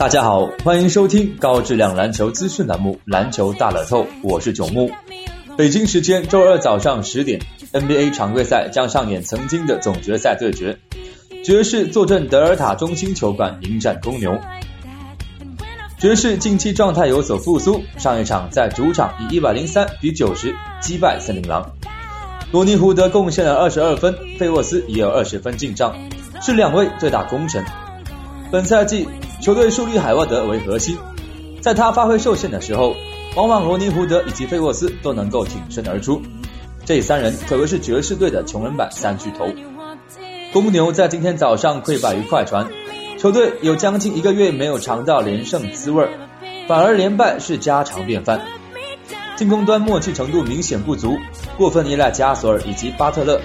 大家好，欢迎收听高质量篮球资讯栏目《篮球大乐透》，我是九木。北京时间周二早上十点，NBA 常规赛将上演曾经的总决赛对决，爵士坐镇德尔塔中心球馆迎战公牛。爵士近期状态有所复苏，上一场在主场以一百零三比九十击败森林狼。罗尼胡德贡献了二十二分，费沃斯也有二十分进账，是两位最大功臣。本赛季球队树立海沃德为核心，在他发挥受限的时候，往往罗尼胡德以及费沃斯都能够挺身而出。这三人可谓是爵士队的穷人版三巨头。公牛在今天早上溃败于快船，球队有将近一个月没有尝到连胜滋味，反而连败是家常便饭。进攻端默契程度明显不足，过分依赖加索尔以及巴特勒，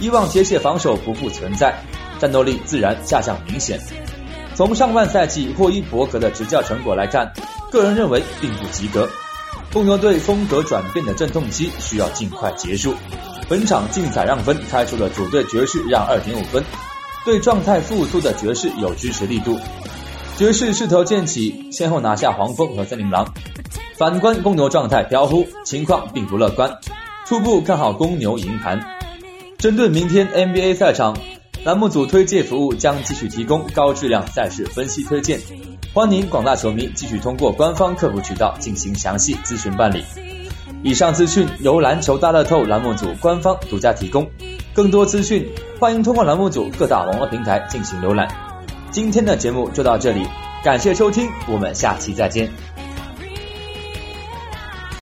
以往铁血防守不复存在，战斗力自然下降明显。从上半赛季霍伊伯格的执教成果来看，个人认为并不及格。公牛队风格转变的阵痛期需要尽快结束。本场竞彩让分开出了主队爵士让二点五分，对状态复苏的爵士有支持力度。爵士势头渐起，先后拿下黄蜂和森林狼。反观公牛状态飘忽，情况并不乐观。初步看好公牛赢盘。针对明天 NBA 赛场。栏目组推介服务将继续提供高质量赛事分析推荐，欢迎广大球迷继续通过官方客服渠道进行详细咨询办理。以上资讯由篮球大乐透栏目组官方独家提供，更多资讯欢迎通过栏目组各大网络平台进行浏览。今天的节目就到这里，感谢收听，我们下期再见。